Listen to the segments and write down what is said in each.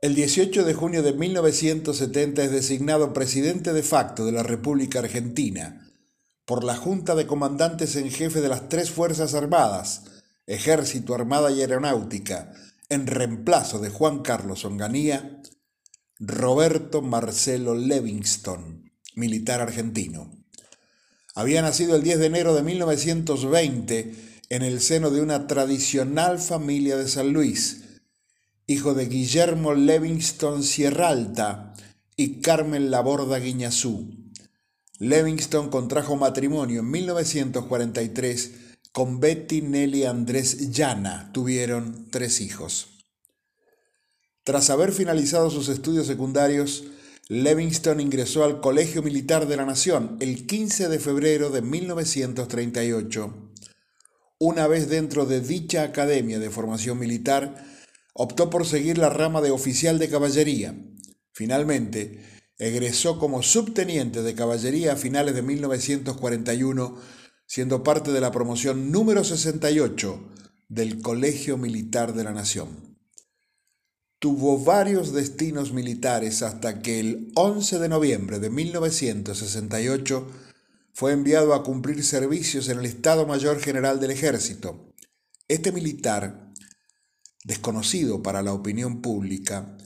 El 18 de junio de 1970 es designado presidente de facto de la República Argentina por la Junta de Comandantes en Jefe de las tres Fuerzas Armadas, Ejército, Armada y Aeronáutica, en reemplazo de Juan Carlos Onganía, Roberto Marcelo Levingston, militar argentino. Había nacido el 10 de enero de 1920 en el seno de una tradicional familia de San Luis, hijo de Guillermo Levingston Sierralta y Carmen Laborda Guiñazú. Levingston contrajo matrimonio en 1943 con Betty Nelly Andrés Llana. Tuvieron tres hijos. Tras haber finalizado sus estudios secundarios, Levingston ingresó al Colegio Militar de la Nación el 15 de febrero de 1938. Una vez dentro de dicha academia de formación militar, optó por seguir la rama de oficial de caballería. Finalmente, egresó como subteniente de caballería a finales de 1941, siendo parte de la promoción número 68 del Colegio Militar de la Nación. Tuvo varios destinos militares hasta que el 11 de noviembre de 1968 fue enviado a cumplir servicios en el Estado Mayor General del Ejército. Este militar desconocido para la opinión pública,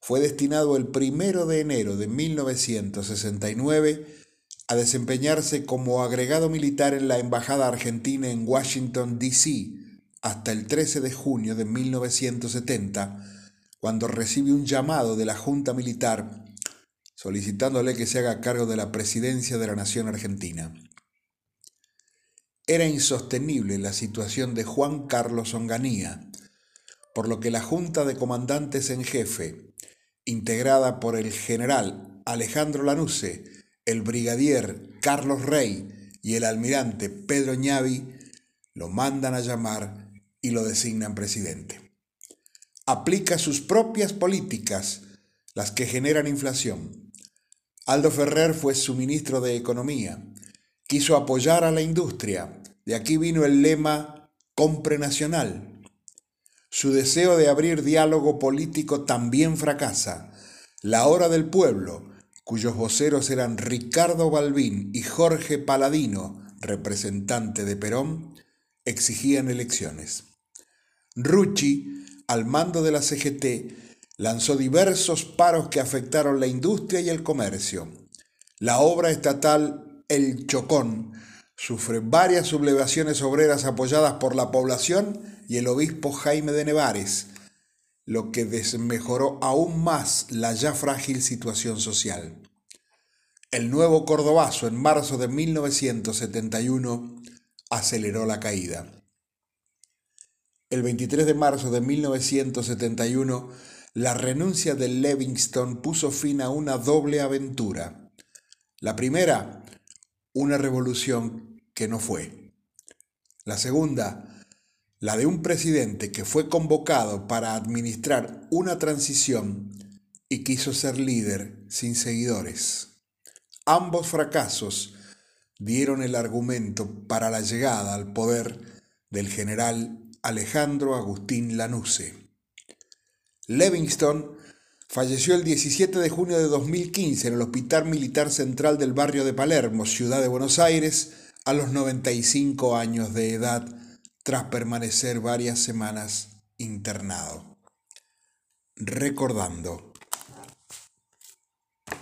fue destinado el primero de enero de 1969 a desempeñarse como agregado militar en la Embajada Argentina en Washington, D.C., hasta el 13 de junio de 1970, cuando recibe un llamado de la Junta Militar solicitándole que se haga cargo de la presidencia de la Nación Argentina. Era insostenible la situación de Juan Carlos Onganía, por lo que la Junta de Comandantes en Jefe, integrada por el general Alejandro Lanusse, el brigadier Carlos Rey y el almirante Pedro Ñavi, lo mandan a llamar y lo designan presidente. Aplica sus propias políticas, las que generan inflación. Aldo Ferrer fue su ministro de Economía. Quiso apoyar a la industria. De aquí vino el lema Compre Nacional su deseo de abrir diálogo político también fracasa. La hora del pueblo, cuyos voceros eran Ricardo Balbín y Jorge Paladino, representante de Perón, exigían elecciones. Rucci, al mando de la CGT, lanzó diversos paros que afectaron la industria y el comercio. La obra estatal El Chocón sufre varias sublevaciones obreras apoyadas por la población y el obispo Jaime de Nevares, lo que desmejoró aún más la ya frágil situación social. El nuevo Cordobazo en marzo de 1971 aceleró la caída. El 23 de marzo de 1971, la renuncia de Livingston puso fin a una doble aventura. La primera, una revolución que no fue. La segunda, la de un presidente que fue convocado para administrar una transición y quiso ser líder sin seguidores. Ambos fracasos dieron el argumento para la llegada al poder del general Alejandro Agustín Lanusse. Livingston falleció el 17 de junio de 2015 en el Hospital Militar Central del barrio de Palermo, ciudad de Buenos Aires, a los 95 años de edad tras permanecer varias semanas internado. Recordando